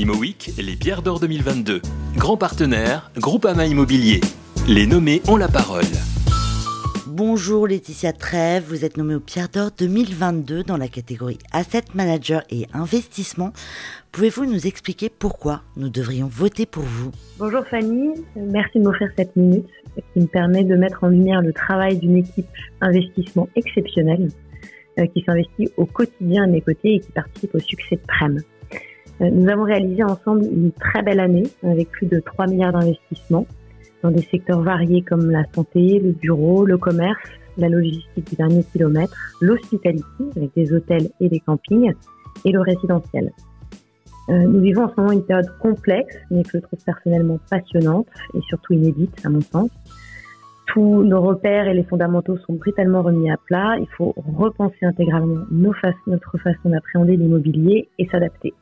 ImoWeek, les pierres d'or 2022. Grand partenaire, Groupama Immobilier. Les nommés ont la parole. Bonjour Laetitia Trèves, vous êtes nommée au Pierre d'Or 2022 dans la catégorie Asset Manager et Investissement. Pouvez-vous nous expliquer pourquoi nous devrions voter pour vous? Bonjour Fanny, merci de m'offrir cette minute qui me permet de mettre en lumière le travail d'une équipe investissement exceptionnelle euh, qui s'investit au quotidien à mes côtés et qui participe au succès de Prem. Euh, nous avons réalisé ensemble une très belle année avec plus de 3 milliards d'investissements dans des secteurs variés comme la santé, le bureau, le commerce, la logistique du dernier kilomètre, l'hospitalité avec des hôtels et des campings et le résidentiel. Euh, nous vivons en ce moment une période complexe, mais que je trouve personnellement passionnante et surtout inédite à mon sens. Tous nos repères et les fondamentaux sont brutalement remis à plat. Il faut repenser intégralement notre façon d'appréhender l'immobilier et s'adapter.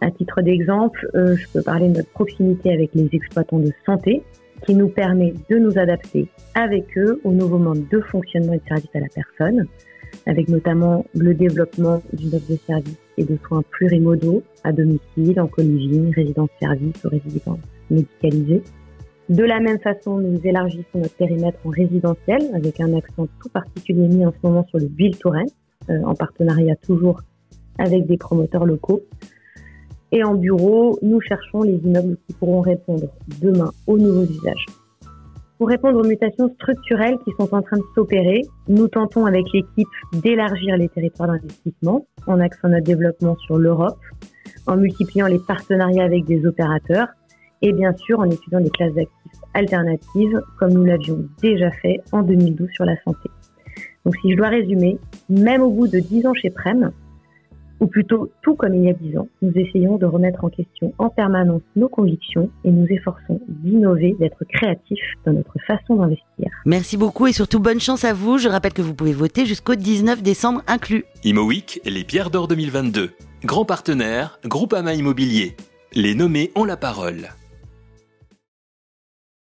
À titre d'exemple, euh, je peux parler de notre proximité avec les exploitants de santé, qui nous permet de nous adapter avec eux au nouveau mode de fonctionnement et de service à la personne, avec notamment le développement d'une offre de services et de soins plurimodaux à domicile, en coliving, résidence-service ou résidence médicalisée. De la même façon, nous élargissons notre périmètre en résidentiel avec un accent tout particulier mis en ce moment sur le build to rent, euh, en partenariat toujours avec des promoteurs locaux et en bureau, nous cherchons les immeubles qui pourront répondre demain aux nouveaux usages. Pour répondre aux mutations structurelles qui sont en train de s'opérer, nous tentons avec l'équipe d'élargir les territoires d'investissement en axant notre développement sur l'Europe, en multipliant les partenariats avec des opérateurs et bien sûr en étudiant des classes d'actifs alternatives comme nous l'avions déjà fait en 2012 sur la santé. Donc si je dois résumer, même au bout de 10 ans chez Prem, ou plutôt tout comme il y a dix ans, nous essayons de remettre en question en permanence nos convictions et nous efforçons d'innover, d'être créatifs dans notre façon d'investir. Merci beaucoup et surtout bonne chance à vous. Je rappelle que vous pouvez voter jusqu'au 19 décembre inclus. ImoWeek, les pierres d'or 2022. Grand partenaire, Groupama Immobilier. Les nommés ont la parole.